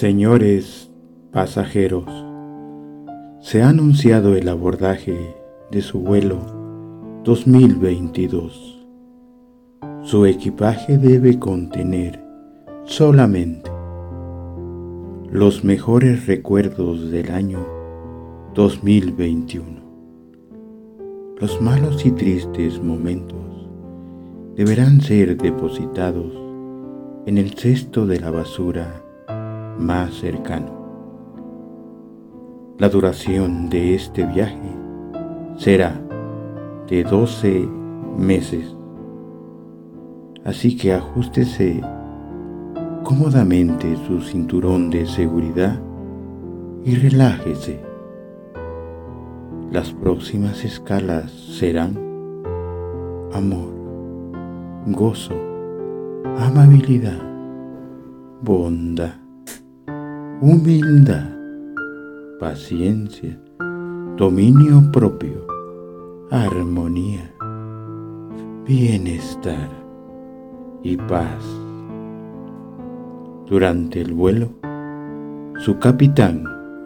Señores pasajeros, se ha anunciado el abordaje de su vuelo 2022. Su equipaje debe contener solamente los mejores recuerdos del año 2021. Los malos y tristes momentos deberán ser depositados en el cesto de la basura más cercano. La duración de este viaje será de 12 meses, así que ajustese cómodamente su cinturón de seguridad y relájese. Las próximas escalas serán amor, gozo, amabilidad, bondad humildad, paciencia, dominio propio, armonía, bienestar y paz. Durante el vuelo, su capitán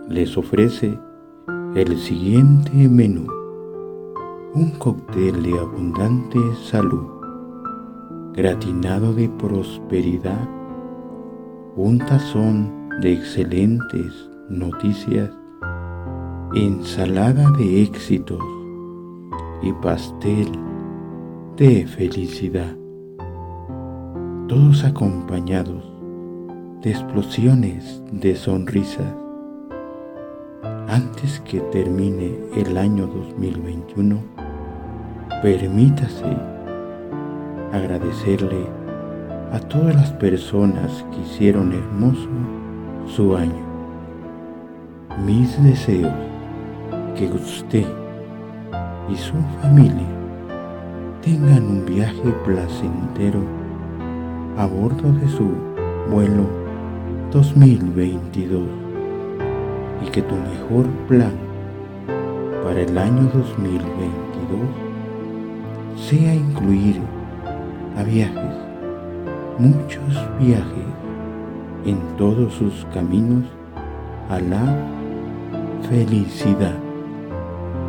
les ofrece el siguiente menú. Un cóctel de abundante salud, gratinado de prosperidad, un tazón de excelentes noticias, ensalada de éxitos y pastel de felicidad, todos acompañados de explosiones de sonrisas. Antes que termine el año 2021, permítase agradecerle a todas las personas que hicieron hermoso su año. Mis deseos que usted y su familia tengan un viaje placentero a bordo de su vuelo 2022 y que tu mejor plan para el año 2022 sea incluir a viajes, muchos viajes en todos sus caminos a la felicidad.